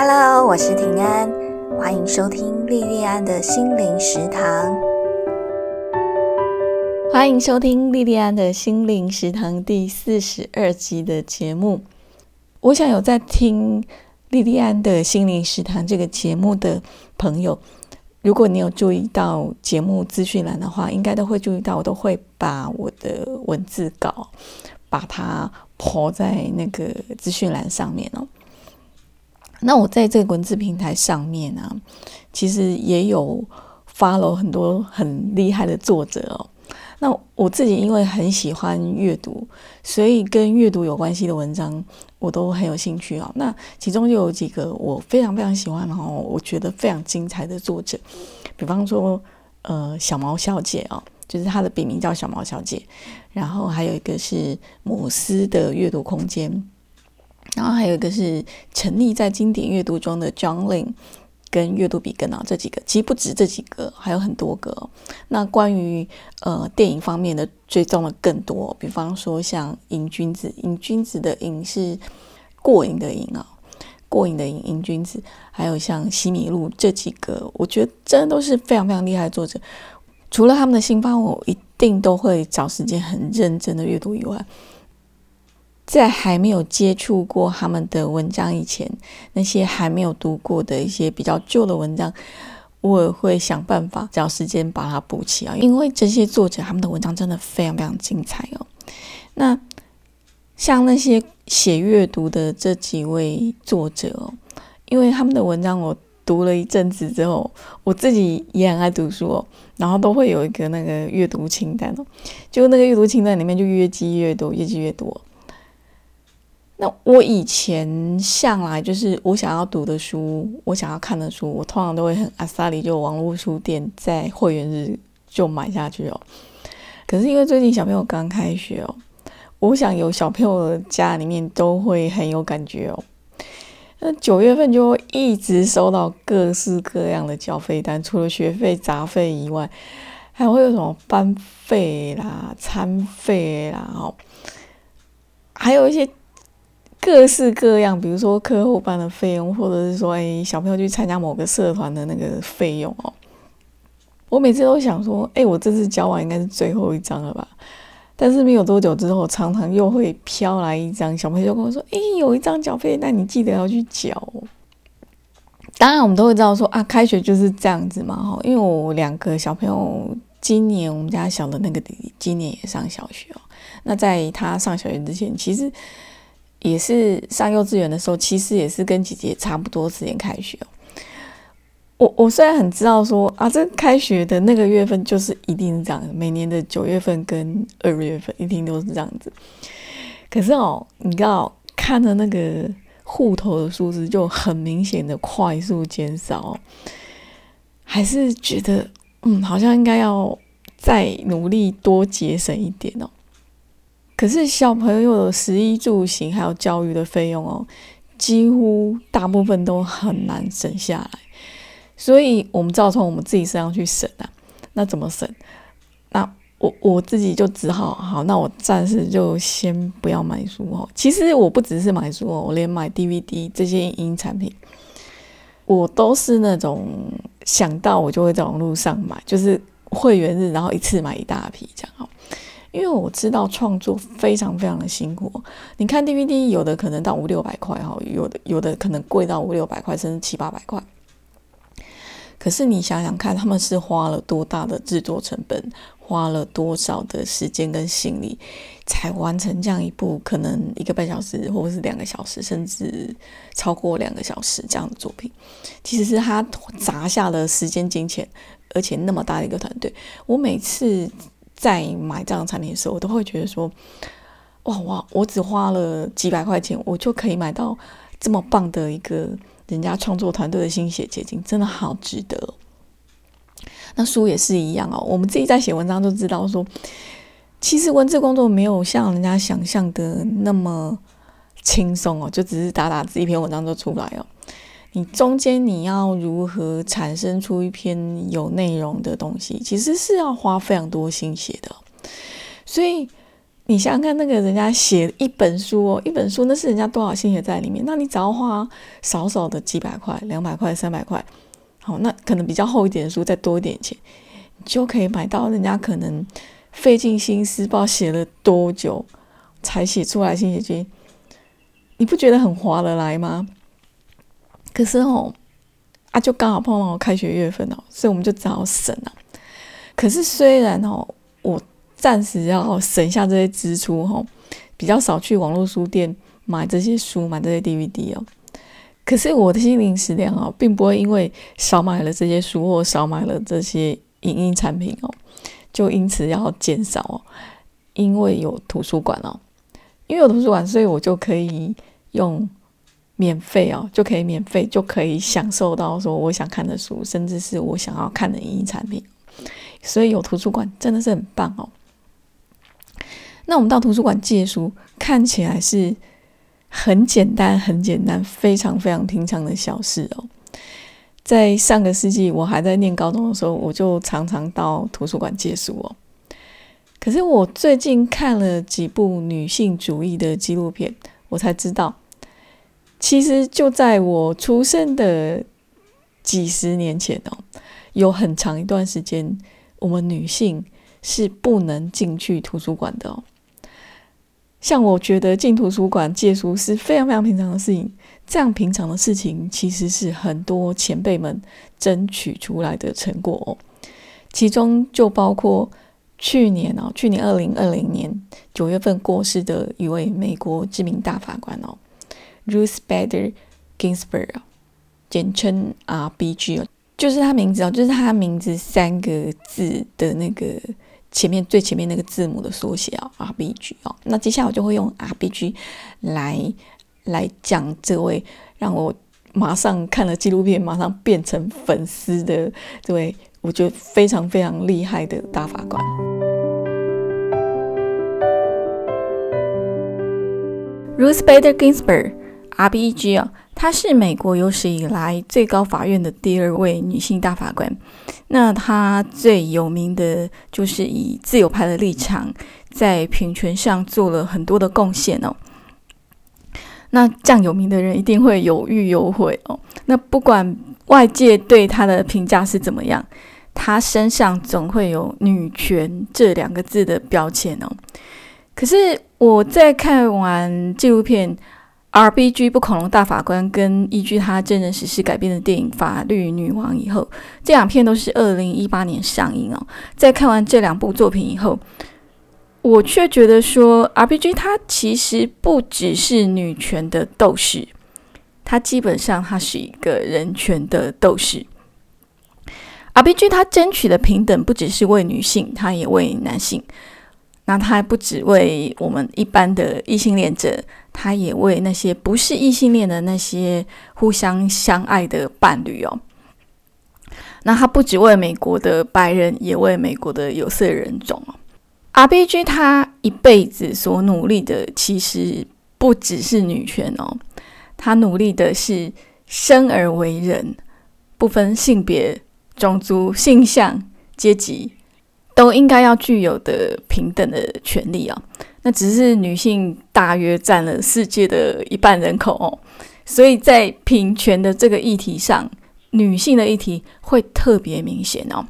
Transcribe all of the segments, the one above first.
Hello，我是平安，欢迎收听莉莉安的心灵食堂。欢迎收听莉莉安的心灵食堂第四十二集的节目。我想有在听莉莉安的心灵食堂这个节目的朋友，如果你有注意到节目资讯栏的话，应该都会注意到，我都会把我的文字稿把它抛在那个资讯栏上面哦。那我在这个文字平台上面呢，其实也有 follow 很多很厉害的作者哦。那我自己因为很喜欢阅读，所以跟阅读有关系的文章我都很有兴趣哦。那其中就有几个我非常非常喜欢，然后我觉得非常精彩的作者，比方说呃小毛小姐哦，就是她的笔名叫小毛小姐，然后还有一个是姆斯的阅读空间。然后还有一个是沉溺在经典阅读中的 John Lin，跟阅读比根啊这几个，其实不止这几个，还有很多个。那关于呃电影方面的追踪的更多，比方说像瘾君子，瘾君子的瘾是过瘾的瘾啊，过瘾的瘾，瘾君子，还有像西米露这几个，我觉得真的都是非常非常厉害的作者。除了他们的新番，我一定都会找时间很认真的阅读以外。在还没有接触过他们的文章以前，那些还没有读过的一些比较旧的文章，我也会想办法找时间把它补齐啊。因为这些作者他们的文章真的非常非常精彩哦。那像那些写阅读的这几位作者哦，因为他们的文章我读了一阵子之后，我自己也很爱读书哦，然后都会有一个那个阅读清单哦，就那个阅读清单里面就越积越多，越积越多。那我以前向来就是我想要读的书，我想要看的书，我通常都会很阿萨里，就网络书店在会员日就买下去哦。可是因为最近小朋友刚开学哦，我想有小朋友的家里面都会很有感觉哦。那九月份就会一直收到各式各样的缴费单，除了学费杂费以外，还会有什么班费啦、餐费啦，哦，还有一些。各式各样，比如说课后班的费用，或者是说，哎，小朋友去参加某个社团的那个费用哦。我每次都想说，哎，我这次交完应该是最后一张了吧？但是没有多久之后，常常又会飘来一张，小朋友就跟我说，哎，有一张缴费，那你记得要去缴。当然，我们都会知道说，啊，开学就是这样子嘛，哈。因为我两个小朋友，今年我们家小的那个弟弟今年也上小学哦。那在他上小学之前，其实。也是上幼稚园的时候，其实也是跟姐姐差不多时间开学哦。我我虽然很知道说啊，这开学的那个月份就是一定是这样，每年的九月份跟二月份一定都是这样子。可是哦，你知道看的那个户头的数字就很明显的快速减少，还是觉得嗯，好像应该要再努力多节省一点哦。可是小朋友的食衣住行还有教育的费用哦，几乎大部分都很难省下来，所以我们只好从我们自己身上去省啊。那怎么省？那我我自己就只好好，那我暂时就先不要买书哦。其实我不只是买书哦，我连买 DVD 这些影音产品，我都是那种想到我就会在网络上买，就是会员日，然后一次买一大批这样哦。因为我知道创作非常非常的辛苦，你看 DVD 有的可能到五六百块哈，有的有的可能贵到五六百块，甚至七八百块。可是你想想看，他们是花了多大的制作成本，花了多少的时间跟心力，才完成这样一部可能一个半小时或者是两个小时，甚至超过两个小时这样的作品。其实是他砸下了时间金钱，而且那么大一个团队。我每次。在买这样产品的时候，我都会觉得说：“哇哇，我只花了几百块钱，我就可以买到这么棒的一个人家创作团队的心血结晶，真的好值得。”那书也是一样哦，我们自己在写文章就知道说，其实文字工作没有像人家想象的那么轻松哦，就只是打打字，一篇文章就出来哦。你中间你要如何产生出一篇有内容的东西，其实是要花非常多心血的。所以你想想看，那个人家写一本书哦，一本书那是人家多少心血在里面，那你只要花少少的几百块、两百块、三百块，好，那可能比较厚一点的书再多一点钱，你就可以买到人家可能费尽心思，不知道写了多久才写出来心血经，你不觉得很划得来吗？可是哦，啊，就刚好碰到我开学月份哦，所以我们就只好省了。可是虽然哦，我。暂时要省下这些支出哈，比较少去网络书店买这些书、买这些 DVD 哦。可是我的心灵食粮哦，并不会因为少买了这些书或少买了这些影音产品哦，就因此要减少哦。因为有图书馆哦，因为有图书馆，所以我就可以用免费哦，就可以免费就可以享受到说我想看的书，甚至是我想要看的影音产品。所以有图书馆真的是很棒哦。那我们到图书馆借书，看起来是很简单、很简单、非常非常平常的小事哦。在上个世纪，我还在念高中的时候，我就常常到图书馆借书哦。可是我最近看了几部女性主义的纪录片，我才知道，其实就在我出生的几十年前哦，有很长一段时间，我们女性是不能进去图书馆的哦。像我觉得进图书馆借书是非常非常平常的事情，这样平常的事情其实是很多前辈们争取出来的成果哦。其中就包括去年哦，去年二零二零年九月份过世的一位美国知名大法官哦，Ruth Bader Ginsburg，简称 RBG 哦，就是他名字哦，就是他名字三个字的那个。前面最前面那个字母的缩写啊，RBG 哦，那接下来我就会用 RBG 来来讲这位让我马上看了纪录片马上变成粉丝的这位，我觉得非常非常厉害的大法官 Ruth Bader Ginsburg R.B.G. 啊。她是美国有史以来最高法院的第二位女性大法官。那她最有名的就是以自由派的立场，在平权上做了很多的贡献哦。那这样有名的人一定会有欲有悔哦。那不管外界对她的评价是怎么样，她身上总会有“女权”这两个字的标签哦。可是我在看完纪录片。R.B.G. 不恐龙大法官跟依据他真人实事改编的电影《法律女王》以后，这两片都是二零一八年上映哦。在看完这两部作品以后，我却觉得说，R.B.G. 他其实不只是女权的斗士，他基本上他是一个人权的斗士。R.B.G. 他争取的平等不只是为女性，他也为男性。那他还不只为我们一般的异性恋者，他也为那些不是异性恋的那些互相相爱的伴侣哦。那他不只为美国的白人，也为美国的有色人种哦。R.B.G. 他一辈子所努力的，其实不只是女权哦，他努力的是生而为人，不分性别、种族、性向、阶级。都应该要具有的平等的权利啊，那只是女性大约占了世界的一半人口哦，所以在平权的这个议题上，女性的议题会特别明显哦。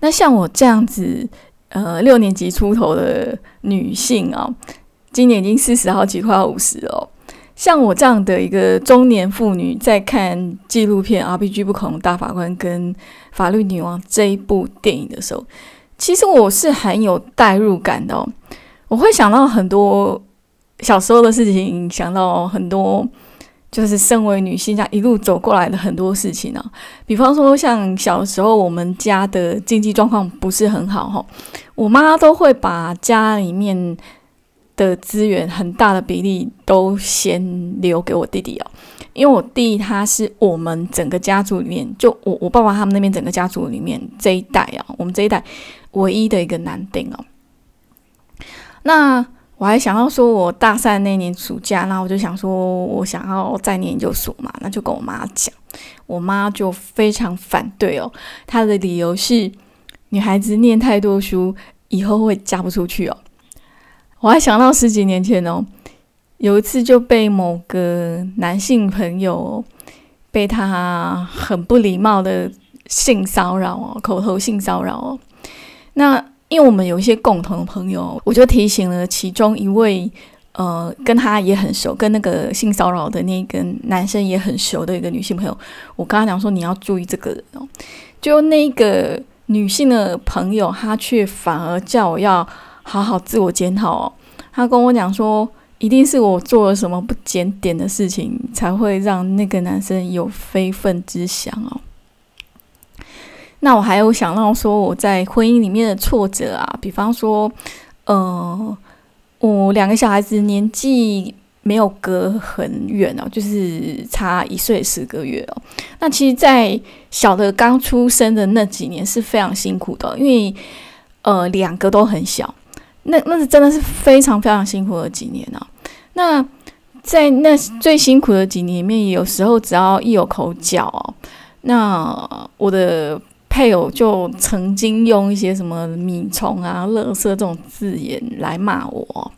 那像我这样子，呃，六年级出头的女性啊，今年已经四十好几，快要五十哦。像我这样的一个中年妇女，在看纪录片《RPG 不可能大法官》跟《法律女王》这一部电影的时候，其实我是很有代入感的。哦。我会想到很多小时候的事情，想到很多就是身为女性这样一路走过来的很多事情啊。比方说，像小时候我们家的经济状况不是很好哈，我妈都会把家里面。的资源很大的比例都先留给我弟弟哦，因为我弟他是我们整个家族里面，就我我爸爸他们那边整个家族里面这一代啊，我们这一代唯一的一个男丁哦。那我还想要说，我大三那年暑假，那我就想说我想要再念研究所嘛，那就跟我妈讲，我妈就非常反对哦，她的理由是女孩子念太多书以后会嫁不出去哦。我还想到十几年前哦，有一次就被某个男性朋友被他很不礼貌的性骚扰哦，口头性骚扰哦。那因为我们有一些共同的朋友，我就提醒了其中一位。呃，跟他也很熟，跟那个性骚扰的那个男生也很熟的一个女性朋友，我跟他讲说你要注意这个人哦。就那个女性的朋友，她却反而叫我要好好自我检讨哦。她跟我讲说，一定是我做了什么不检点的事情，才会让那个男生有非分之想哦。那我还有想到说我在婚姻里面的挫折啊，比方说，呃。我两个小孩子年纪没有隔很远哦，就是差一岁十个月哦。那其实，在小的刚出生的那几年是非常辛苦的，因为呃两个都很小，那那是真的是非常非常辛苦的几年啊。那在那最辛苦的几年里面，有时候只要一有口角哦，那我的。配偶就曾经用一些什么米虫啊、垃圾这种字眼来骂我。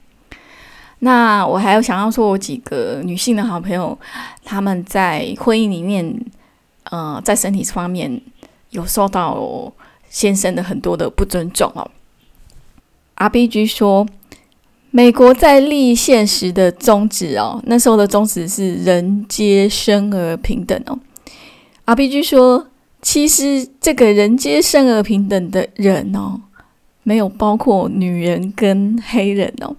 那我还有想要说，我几个女性的好朋友，他们在婚姻里面，呃，在身体方面有受到先生的很多的不尊重哦。R B G 说，美国在立宪时的宗旨哦，那时候的宗旨是人皆生而平等哦。R B G 说。其实，这个人皆生而平等的人哦，没有包括女人跟黑人哦。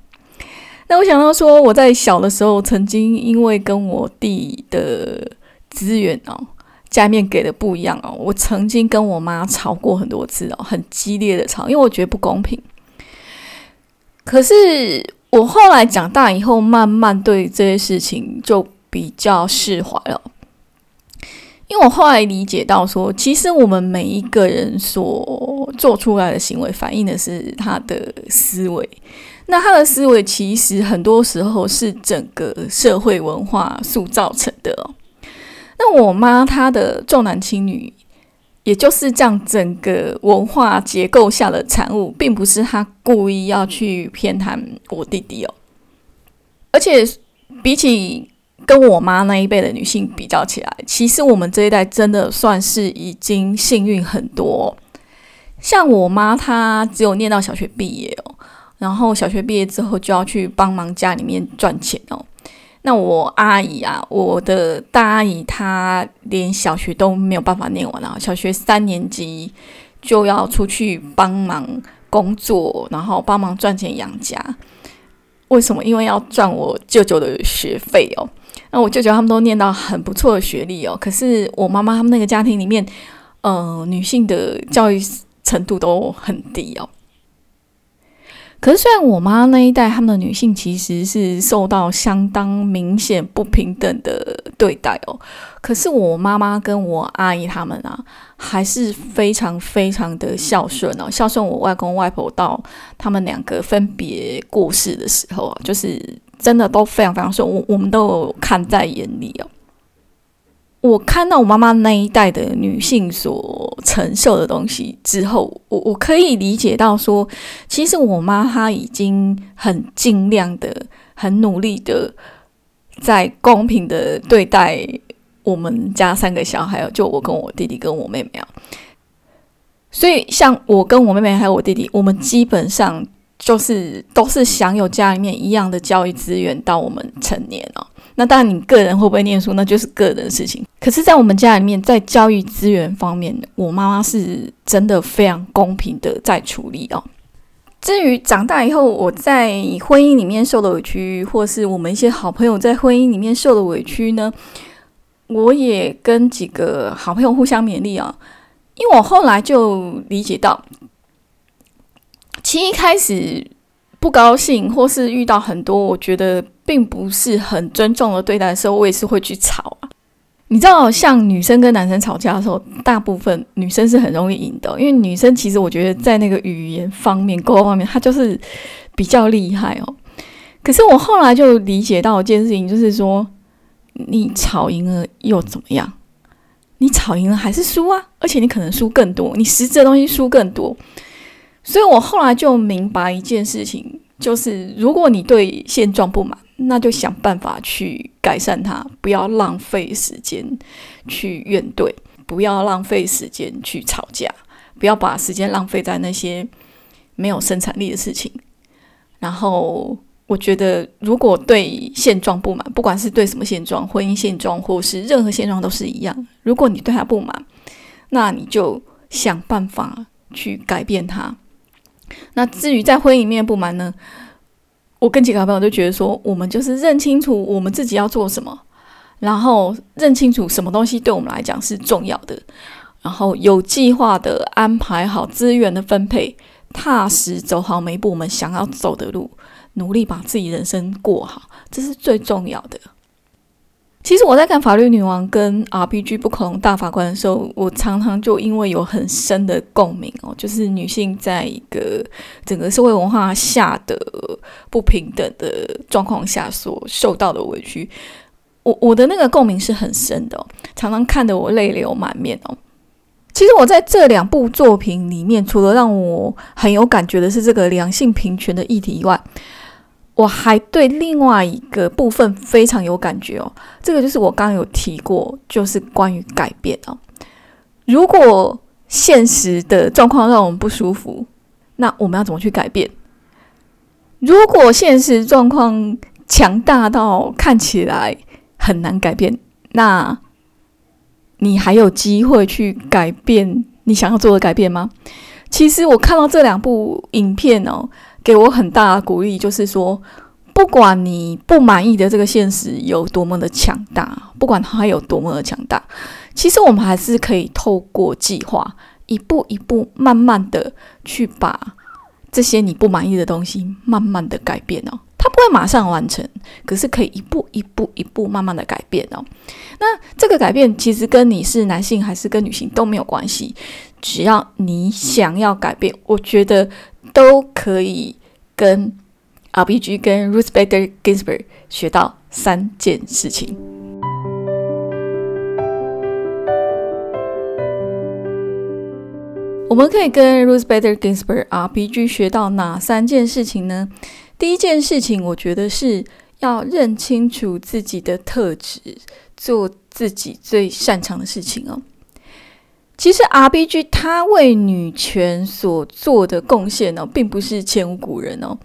那我想到说，我在小的时候，曾经因为跟我弟的资源哦，家里面给的不一样哦，我曾经跟我妈吵过很多次哦，很激烈的吵，因为我觉得不公平。可是我后来长大以后，慢慢对这些事情就比较释怀了。因为我后来理解到，说其实我们每一个人所做出来的行为，反映的是他的思维。那他的思维其实很多时候是整个社会文化塑造成的。那我妈她的重男轻女，也就是这样整个文化结构下的产物，并不是她故意要去偏袒我弟弟哦。而且比起。跟我妈那一辈的女性比较起来，其实我们这一代真的算是已经幸运很多。像我妈，她只有念到小学毕业哦，然后小学毕业之后就要去帮忙家里面赚钱哦。那我阿姨啊，我的大阿姨，她连小学都没有办法念完啊，小学三年级就要出去帮忙工作，然后帮忙赚钱养家。为什么？因为要赚我舅舅的学费哦。那我舅舅他们都念到很不错的学历哦，可是我妈妈他们那个家庭里面，呃，女性的教育程度都很低哦。可是虽然我妈那一代他们的女性其实是受到相当明显不平等的对待哦，可是我妈妈跟我阿姨他们啊，还是非常非常的孝顺哦，孝顺我外公外婆到他们两个分别过世的时候啊，就是。真的都非常非常顺，我我们都有看在眼里哦。我看到我妈妈那一代的女性所承受的东西之后，我我可以理解到说，其实我妈她已经很尽量的、很努力的，在公平的对待我们家三个小孩，就我跟我弟弟跟我妹妹啊。所以，像我跟我妹妹还有我弟弟，我们基本上。就是都是享有家里面一样的教育资源到我们成年哦。那当然，你个人会不会念书，那就是个人的事情。可是，在我们家里面，在教育资源方面，我妈妈是真的非常公平的在处理哦。至于长大以后我在婚姻里面受的委屈，或是我们一些好朋友在婚姻里面受的委屈呢，我也跟几个好朋友互相勉励啊。因为我后来就理解到。其实一开始不高兴，或是遇到很多我觉得并不是很尊重的对待的时候，我也是会去吵啊。你知道，像女生跟男生吵架的时候，大部分女生是很容易赢的，因为女生其实我觉得在那个语言方面、沟通方面，她就是比较厉害哦。可是我后来就理解到一件事情，就是说，你吵赢了又怎么样？你吵赢了还是输啊，而且你可能输更多，你实质的东西输更多。所以我后来就明白一件事情，就是如果你对现状不满，那就想办法去改善它，不要浪费时间去怨怼，不要浪费时间去吵架，不要把时间浪费在那些没有生产力的事情。然后，我觉得如果对现状不满，不管是对什么现状，婚姻现状或是任何现状都是一样。如果你对他不满，那你就想办法去改变它。那至于在婚姻里面不满呢？我跟几个朋友就觉得说，我们就是认清楚我们自己要做什么，然后认清楚什么东西对我们来讲是重要的，然后有计划的安排好资源的分配，踏实走好每一步我们想要走的路，努力把自己人生过好，这是最重要的。其实我在看《法律女王》跟 RPG 不可能大法官的时候，我常常就因为有很深的共鸣哦，就是女性在一个整个社会文化下的不平等的状况下所受到的委屈，我我的那个共鸣是很深的，常常看得我泪流满面哦。其实我在这两部作品里面，除了让我很有感觉的是这个两性平权的议题以外，我还对另外一个部分非常有感觉哦，这个就是我刚刚有提过，就是关于改变哦。如果现实的状况让我们不舒服，那我们要怎么去改变？如果现实状况强大到看起来很难改变，那你还有机会去改变你想要做的改变吗？其实我看到这两部影片哦。给我很大的鼓励，就是说，不管你不满意的这个现实有多么的强大，不管它有多么的强大，其实我们还是可以透过计划，一步一步、慢慢的去把这些你不满意的东西，慢慢的改变哦。它不会马上完成，可是可以一步一步、一步慢慢的改变哦。那这个改变其实跟你是男性还是跟女性都没有关系，只要你想要改变，我觉得。都可以跟 R B G 跟 Ruth Bader Ginsburg 学到三件事情。我们可以跟 Ruth Bader Ginsburg R B G 学到哪三件事情呢？第一件事情，我觉得是要认清楚自己的特质，做自己最擅长的事情哦。其实 R B G 他为女权所做的贡献呢，并不是前无古人哦。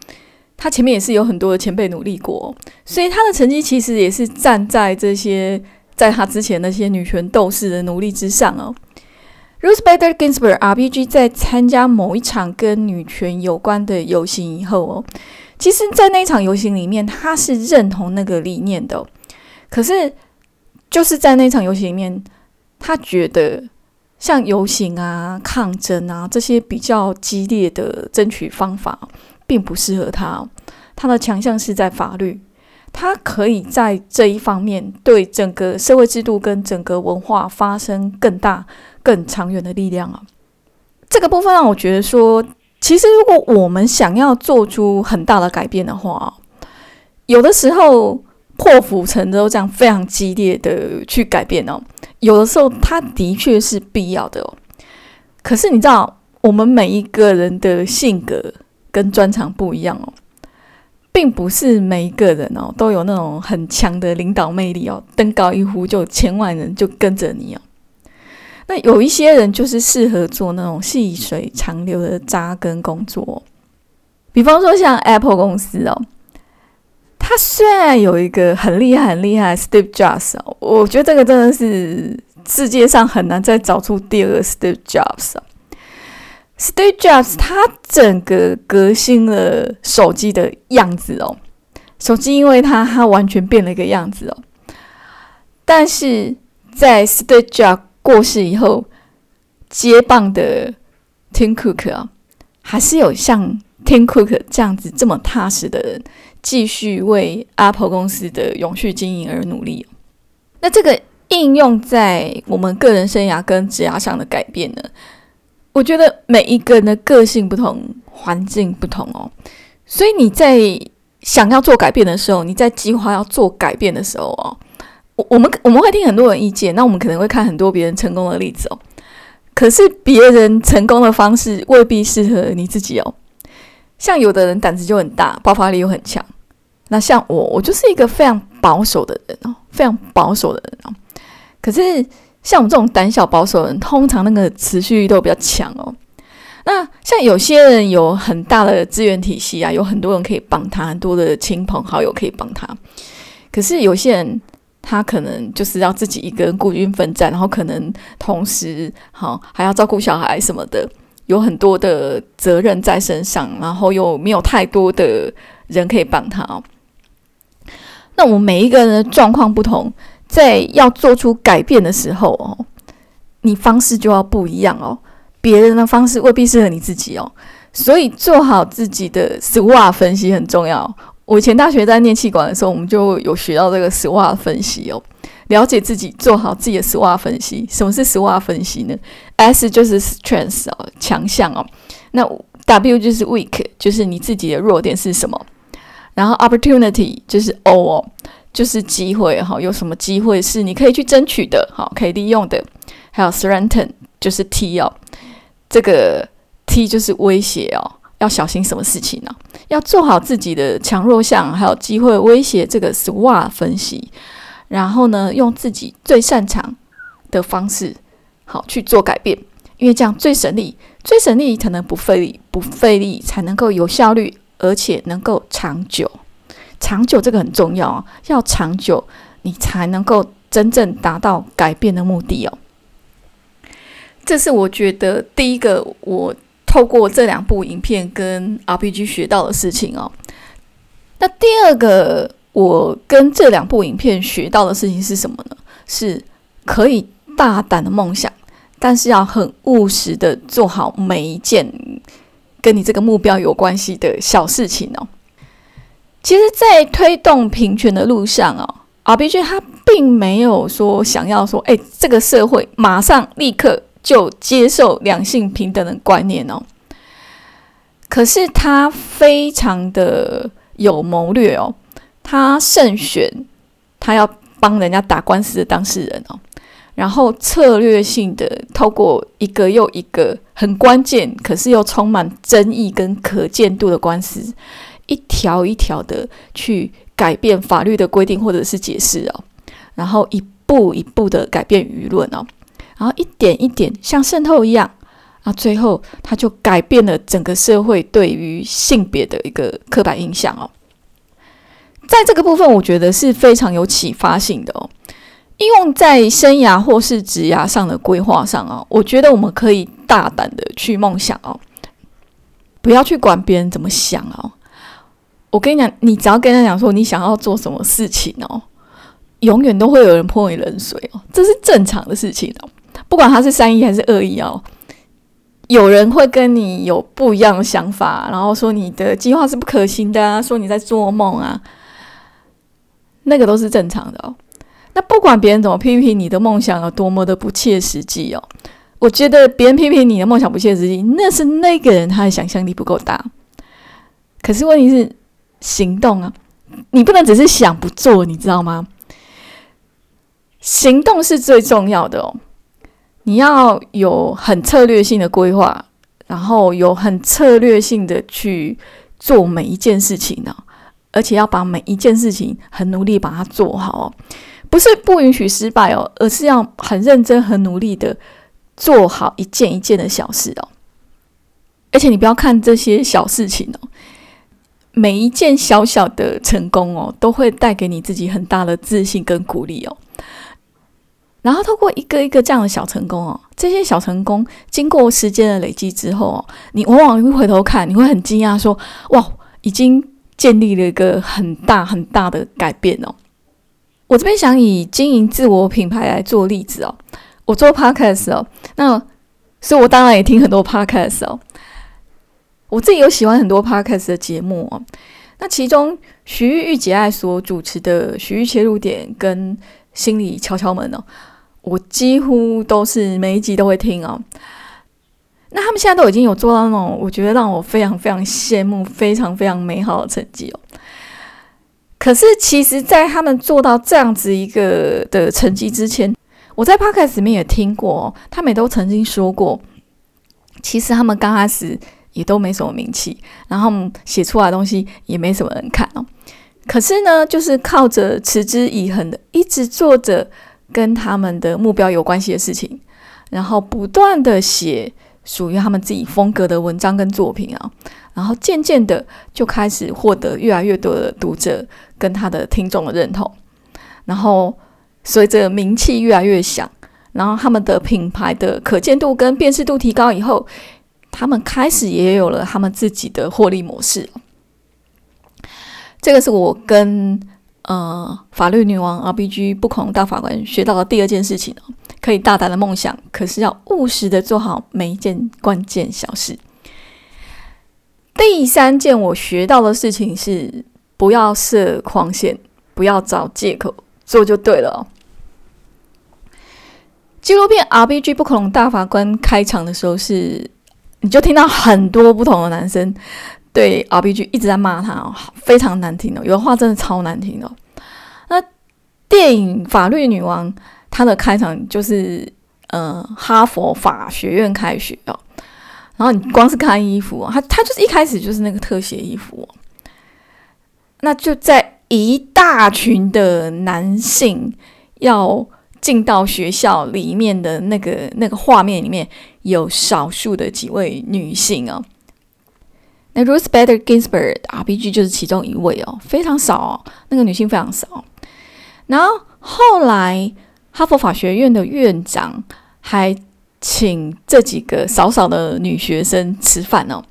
他前面也是有很多的前辈努力过，所以他的成绩其实也是站在这些在他之前那些女权斗士的努力之上哦。Ruth Bader Ginsburg R B G 在参加某一场跟女权有关的游行以后哦，其实，在那场游行里面，他是认同那个理念的。可是，就是在那场游行里面，他觉得。像游行啊、抗争啊这些比较激烈的争取方法，并不适合他。他的强项是在法律，他可以在这一方面对整个社会制度跟整个文化发生更大、更长远的力量啊。这个部分让我觉得说，其实如果我们想要做出很大的改变的话，有的时候破釜沉舟这样非常激烈的去改变哦。有的时候，它的确是必要的哦。可是你知道，我们每一个人的性格跟专长不一样哦，并不是每一个人哦都有那种很强的领导魅力哦，登高一呼就千万人就跟着你哦。那有一些人就是适合做那种细水长流的扎根工作，比方说像 Apple 公司哦。他虽然有一个很厉害、很厉害，Steve Jobs，我觉得这个真的是世界上很难再找出第二个 Steve Jobs。Steve Jobs 他整个革新了手机的样子哦，手机因为他他完全变了一个样子哦。但是在 Steve Jobs 过世以后，接棒的 Tim Cook 啊，还是有像 Tim Cook 这样子这么踏实的人。继续为 Apple 公司的永续经营而努力。那这个应用在我们个人生涯跟职涯上的改变呢？我觉得每一个人的个性不同，环境不同哦。所以你在想要做改变的时候，你在计划要做改变的时候哦，我我们我们会听很多人意见，那我们可能会看很多别人成功的例子哦。可是别人成功的方式未必适合你自己哦。像有的人胆子就很大，爆发力又很强。那像我，我就是一个非常保守的人哦，非常保守的人哦。可是像我们这种胆小保守的人，通常那个持续力都比较强哦。那像有些人有很大的资源体系啊，有很多人可以帮他，很多的亲朋好友可以帮他。可是有些人，他可能就是要自己一个人孤军奋战，然后可能同时好还要照顾小孩什么的，有很多的责任在身上，然后又没有太多的人可以帮他哦。那我们每一个人的状况不同，在要做出改变的时候哦，你方式就要不一样哦。别人的方式未必适合你自己哦，所以做好自己的 SWOT 分析很重要。我以前大学在念气管的时候，我们就有学到这个 SWOT 分析哦，了解自己，做好自己的 SWOT 分析。什么是 SWOT 分析呢？S 就是 Strength 哦，强项哦。那 W 就是 Weak，就是你自己的弱点是什么？然后 Opportunity 就是 O 哦，就是机会哈，有什么机会是你可以去争取的，好，可以利用的。还有 Threaten 就是 T 哦。这个 T 就是威胁哦，要小心什么事情呢？要做好自己的强弱项，还有机会威胁这个 SWOT 分析，然后呢，用自己最擅长的方式，好去做改变，因为这样最省力，最省力才能不费力，不费力才能够有效率，而且能够长久。长久这个很重要啊，要长久，你才能够真正达到改变的目的哦。这是我觉得第一个，我透过这两部影片跟 RPG 学到的事情哦。那第二个，我跟这两部影片学到的事情是什么呢？是可以大胆的梦想，但是要很务实的做好每一件跟你这个目标有关系的小事情哦。其实，在推动平权的路上哦，RPG 他并没有说想要说，哎，这个社会马上立刻。就接受两性平等的观念哦，可是他非常的有谋略哦，他慎选他要帮人家打官司的当事人哦，然后策略性的透过一个又一个很关键，可是又充满争议跟可见度的官司，一条一条的去改变法律的规定或者是解释哦，然后一步一步的改变舆论哦。然后一点一点像渗透一样，啊，最后他就改变了整个社会对于性别的一个刻板印象哦。在这个部分，我觉得是非常有启发性的哦。应用在生涯或是职涯上的规划上哦，我觉得我们可以大胆的去梦想哦，不要去管别人怎么想哦。我跟你讲，你只要跟他讲说你想要做什么事情哦，永远都会有人泼你冷水哦，这是正常的事情哦。不管他是善意还是恶意哦，有人会跟你有不一样的想法，然后说你的计划是不可行的啊，说你在做梦啊，那个都是正常的哦。那不管别人怎么批评你的梦想有多么的不切实际哦，我觉得别人批评你的梦想不切实际，那是那个人他的想象力不够大。可是问题是行动啊，你不能只是想不做，你知道吗？行动是最重要的哦。你要有很策略性的规划，然后有很策略性的去做每一件事情呢，而且要把每一件事情很努力把它做好哦，不是不允许失败哦，而是要很认真、很努力的做好一件一件的小事哦。而且你不要看这些小事情哦，每一件小小的成功哦，都会带给你自己很大的自信跟鼓励哦。然后透过一个一个这样的小成功哦，这些小成功经过时间的累积之后哦，你往往会回头看，你会很惊讶说：“哇，已经建立了一个很大很大的改变哦。”我这边想以经营自我品牌来做例子哦。我做 podcast 哦，那所以我当然也听很多 podcast 哦。我自己有喜欢很多 podcast 的节目哦。那其中徐玉玉姐爱所主持的《徐玉切入点》跟《心理敲敲门》哦。我几乎都是每一集都会听哦。那他们现在都已经有做到那种，我觉得让我非常非常羡慕、非常非常美好的成绩哦。可是，其实，在他们做到这样子一个的成绩之前，我在 podcast 里面也听过，他们也都曾经说过，其实他们刚开始也都没什么名气，然后写出来的东西也没什么人看哦。可是呢，就是靠着持之以恒的，一直做着跟他们的目标有关系的事情，然后不断的写属于他们自己风格的文章跟作品啊，然后渐渐的就开始获得越来越多的读者跟他的听众的认同，然后随着名气越来越响，然后他们的品牌的可见度跟辨识度提高以后，他们开始也有了他们自己的获利模式。这个是我跟呃法律女王 RBG 不恐大法官学到的第二件事情，可以大胆的梦想，可是要务实的做好每一件关键小事。第三件我学到的事情是，不要设框线，不要找借口，做就对了。纪录片 RBG 不可龙大法官开场的时候是，你就听到很多不同的男生。对 RPG 一直在骂他哦，非常难听哦，有的话真的超难听哦。那电影《法律女王》它的开场就是呃哈佛法学院开学哦，然后你光是看衣服，他他就是一开始就是那个特写衣服，那就在一大群的男性要进到学校里面的那个那个画面里面，有少数的几位女性哦。那 Ruth Bader Ginsburg RPG 就是其中一位哦，非常少哦，那个女性非常少。然后后来哈佛法学院的院长还请这几个少少的女学生吃饭哦，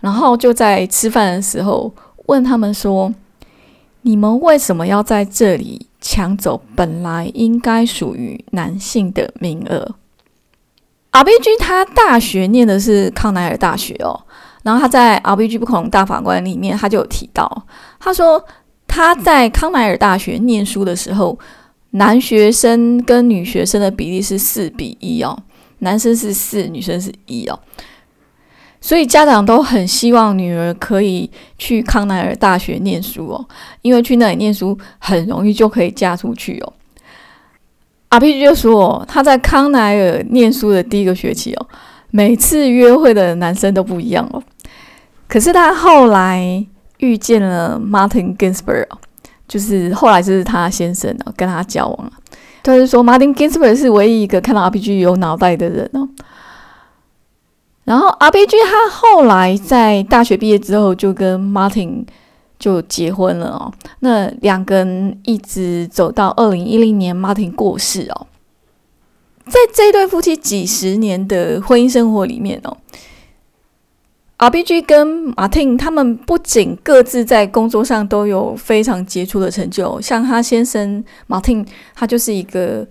然后就在吃饭的时候问他们说：“你们为什么要在这里抢走本来应该属于男性的名额？”RPG 他大学念的是康奈尔大学哦。然后他在 RPG 不恐龙大法官里面，他就有提到，他说他在康奈尔大学念书的时候，男学生跟女学生的比例是四比一哦，男生是四，女生是一哦，所以家长都很希望女儿可以去康奈尔大学念书哦，因为去那里念书很容易就可以嫁出去哦。阿 P 就说他在康奈尔念书的第一个学期哦。每次约会的男生都不一样哦，可是他后来遇见了 Martin Ginsburg，就是后来就是他先生哦，跟他交往了。他是说 Martin Ginsburg 是唯一一个看到 RPG 有脑袋的人哦。然后 RPG 他后来在大学毕业之后就跟 Martin 就结婚了哦，那两个人一直走到二零一零年 Martin 过世哦。在这对夫妻几十年的婚姻生活里面哦，RBG 跟马汀他们不仅各自在工作上都有非常杰出的成就，像他先生马汀，他就是一个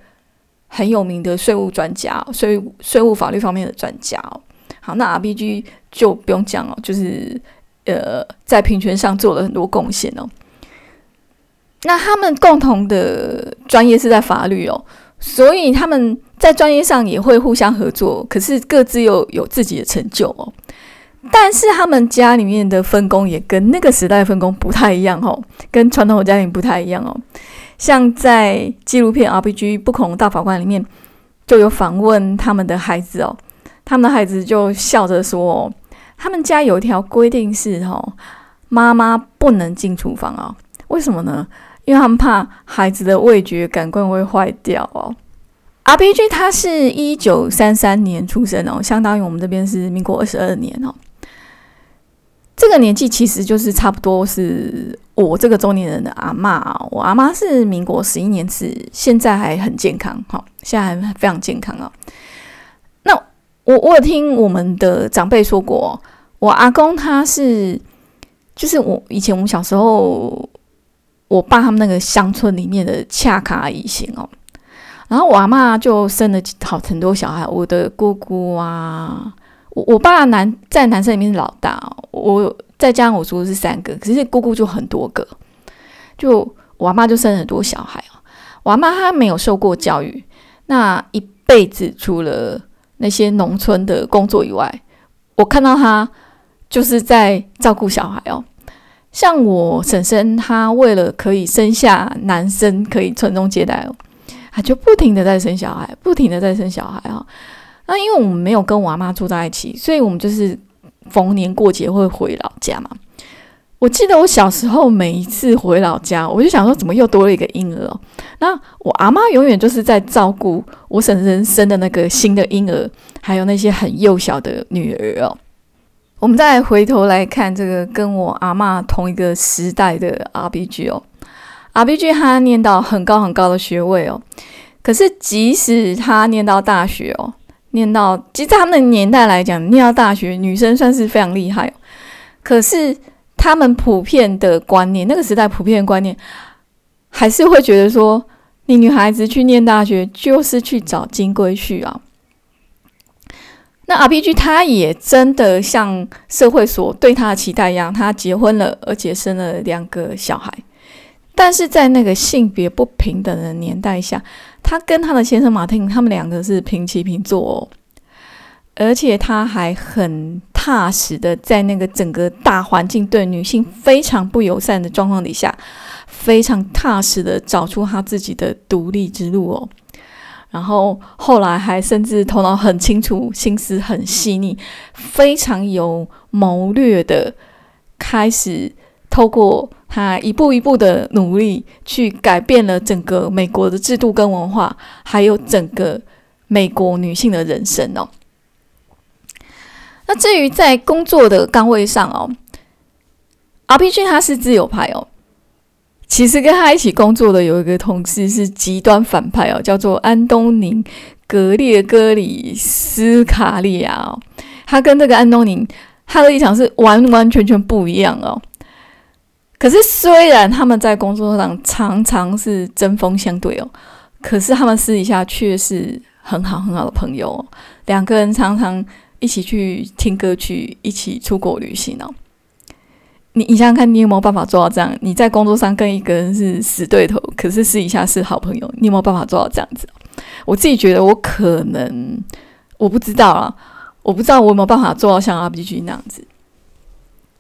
很有名的税务专家，税务税务法律方面的专家哦。好，那 RBG 就不用讲了，就是呃，在平权上做了很多贡献哦。那他们共同的专业是在法律哦。所以他们在专业上也会互相合作，可是各自又有自己的成就哦。但是他们家里面的分工也跟那个时代分工不太一样哦，跟传统的家庭不太一样哦。像在纪录片《RPG 不恐龙大法官》里面，就有访问他们的孩子哦，他们的孩子就笑着说，他们家有一条规定是哦，妈妈不能进厨房哦，为什么呢？因为他们怕孩子的味觉感官会坏掉哦。RPG 他是一九三三年出生哦，相当于我们这边是民国二十二年哦。这个年纪其实就是差不多是我这个中年人的阿妈。我阿妈是民国十一年次，现在还很健康，哈，现在还非常健康啊。那我我有听我们的长辈说过，我阿公他是，就是我以前我们小时候。我爸他们那个乡村里面的恰卡姨型哦，然后我阿妈就生了好很多小孩。我的姑姑啊，我我爸男在男生里面是老大，我再加上我叔叔是三个，可是姑姑就很多个，就我阿妈就生很多小孩哦。我阿妈她没有受过教育，那一辈子除了那些农村的工作以外，我看到她就是在照顾小孩哦。像我婶婶，她为了可以生下男生，可以传宗接代哦，她就不停的在生小孩，不停的在生小孩啊。那因为我们没有跟我阿妈住在一起，所以我们就是逢年过节会回老家嘛。我记得我小时候每一次回老家，我就想说，怎么又多了一个婴儿哦？那我阿妈永远就是在照顾我婶婶生的那个新的婴儿，还有那些很幼小的女儿哦。我们再回头来看这个跟我阿妈同一个时代的 R B G 哦，R B G 他念到很高很高的学位哦，可是即使他念到大学哦，念到其实他们年代来讲，念到大学女生算是非常厉害，可是。他们普遍的观念，那个时代普遍的观念，还是会觉得说，你女孩子去念大学就是去找金龟婿啊。那 R P G 他也真的像社会所对他的期待一样，他结婚了，而且生了两个小孩。但是在那个性别不平等的年代下，他跟他的先生马丁，他们两个是平起平坐哦，而且他还很。踏实的，在那个整个大环境对女性非常不友善的状况底下，非常踏实的找出他自己的独立之路哦。然后后来还甚至头脑很清楚，心思很细腻，非常有谋略的，开始透过他一步一步的努力，去改变了整个美国的制度跟文化，还有整个美国女性的人生哦。那至于在工作的岗位上哦，RPG 他是自由派哦。其实跟他一起工作的有一个同事是极端反派哦，叫做安东尼·格列戈里斯卡利亚哦。他跟这个安东尼他的立场是完完全全不一样哦。可是虽然他们在工作上常常是针锋相对哦，可是他们私底下却是很好很好的朋友哦。两个人常常。一起去听歌曲，一起出国旅行哦。你你想想看，你有没有办法做到这样？你在工作上跟一个人是死对头，可是私底下是好朋友，你有没有办法做到这样子？我自己觉得我可能，我不知道啊，我不知道我有没有办法做到像 R B G 那样子。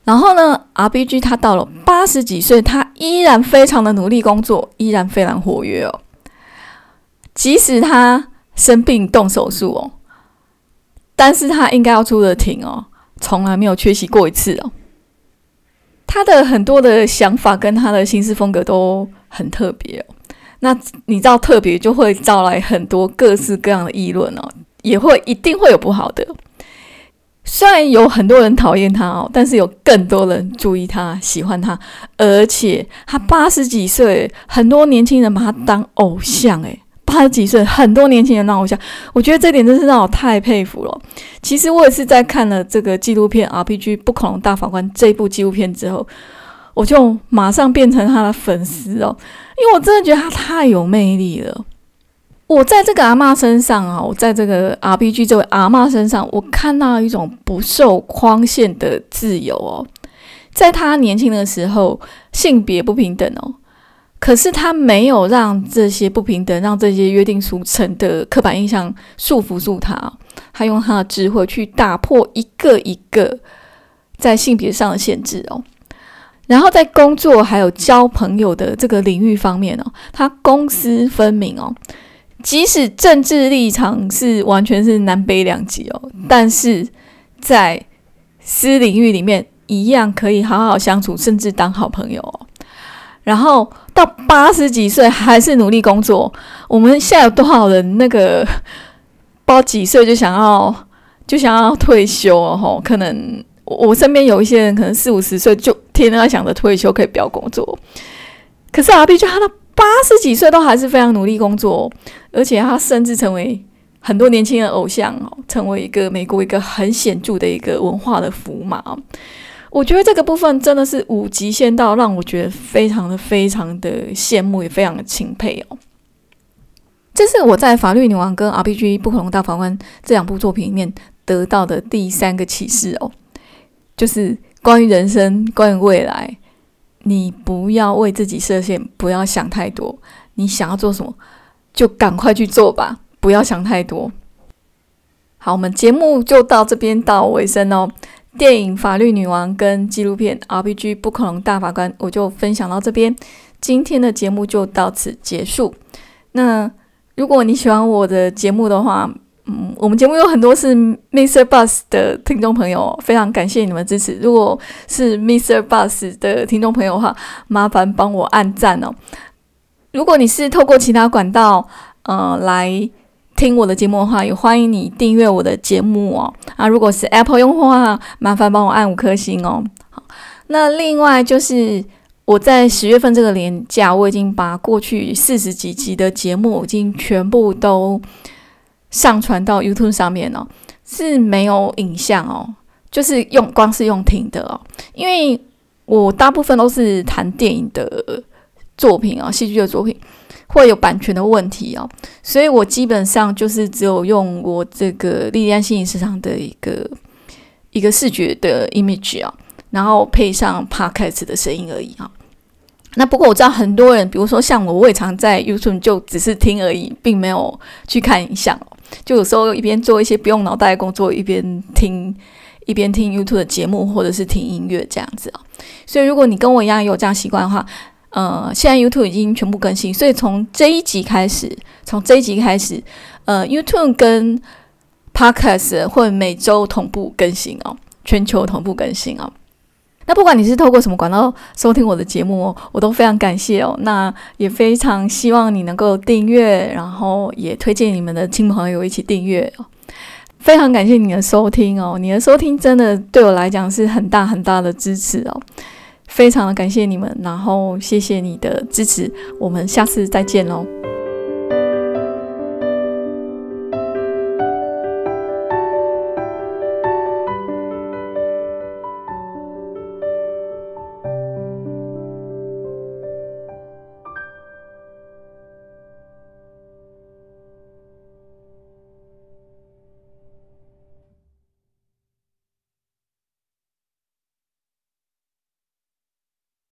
然后呢，R B G 他到了八十几岁，他依然非常的努力工作，依然非常活跃哦。即使他生病动手术哦。但是他应该要出的庭哦，从来没有缺席过一次哦。他的很多的想法跟他的行事风格都很特别哦。那你知道特别就会招来很多各式各样的议论哦，也会一定会有不好的。虽然有很多人讨厌他哦，但是有更多人注意他、喜欢他，而且他八十几岁，很多年轻人把他当偶像诶。八十几岁，很多年轻人当偶像，我觉得这点真是让我太佩服了。其实我也是在看了这个纪录片《RPG 不恐龙大法官》这部纪录片之后，我就马上变成他的粉丝哦，因为我真的觉得他太有魅力了。我在这个阿妈身上啊，我在这个 RPG 这位阿妈身上，我看到一种不受框限的自由哦。在他年轻的时候，性别不平等哦。可是他没有让这些不平等、让这些约定俗成的刻板印象束缚住他，他用他的智慧去打破一个一个在性别上的限制哦。然后在工作还有交朋友的这个领域方面哦，他公私分明哦。即使政治立场是完全是南北两极哦，但是在私领域里面一样可以好好相处，甚至当好朋友哦。然后到八十几岁还是努力工作。我们现在有多少人那个包几岁就想要就想要退休哦？吼，可能我身边有一些人可能四五十岁就天天在想着退休可以不要工作。可是阿 B 就他到八十几岁都还是非常努力工作，而且他甚至成为很多年轻人偶像哦，成为一个美国一个很显著的一个文化的符码。我觉得这个部分真的是五极限到让我觉得非常的非常的羡慕，也非常的钦佩哦。这是我在《法律女王》跟《RPG 不可能大法官》这两部作品里面得到的第三个启示哦，就是关于人生、关于未来，你不要为自己设限，不要想太多，你想要做什么就赶快去做吧，不要想太多。好，我们节目就到这边到尾声哦。电影《法律女王》跟纪录片《RPG 不可能大法官》，我就分享到这边。今天的节目就到此结束。那如果你喜欢我的节目的话，嗯，我们节目有很多是 Mr. Bus 的听众朋友，非常感谢你们支持。如果是 Mr. Bus 的听众朋友的话，麻烦帮我按赞哦。如果你是透过其他管道，呃，来听我的节目的话，也欢迎你订阅我的节目哦。啊，如果是 Apple 用户的话，麻烦帮我按五颗星哦。好，那另外就是我在十月份这个年假，我已经把过去四十几集的节目已经全部都。上传到 YouTube 上面哦，是没有影像哦，就是用光是用听的哦。因为我大部分都是谈电影的作品啊，戏剧的作品会有版权的问题哦，所以我基本上就是只有用我这个莉莉安心理市场的一个一个视觉的 image 啊，然后配上 Podcast 的声音而已啊。那不过我知道很多人，比如说像我，我也常在 YouTube 就只是听而已，并没有去看影像。就有时候一边做一些不用脑袋的工作，一边听一边听 YouTube 的节目，或者是听音乐这样子啊。所以如果你跟我一样有这样习惯的话，呃，现在 YouTube 已经全部更新，所以从这一集开始，从这一集开始，呃，YouTube 跟 Podcast 会每周同步更新哦，全球同步更新哦。那不管你是透过什么管道收听我的节目哦，我都非常感谢哦。那也非常希望你能够订阅，然后也推荐你们的亲朋友一起订阅哦。非常感谢你的收听哦，你的收听真的对我来讲是很大很大的支持哦。非常的感谢你们，然后谢谢你的支持，我们下次再见喽。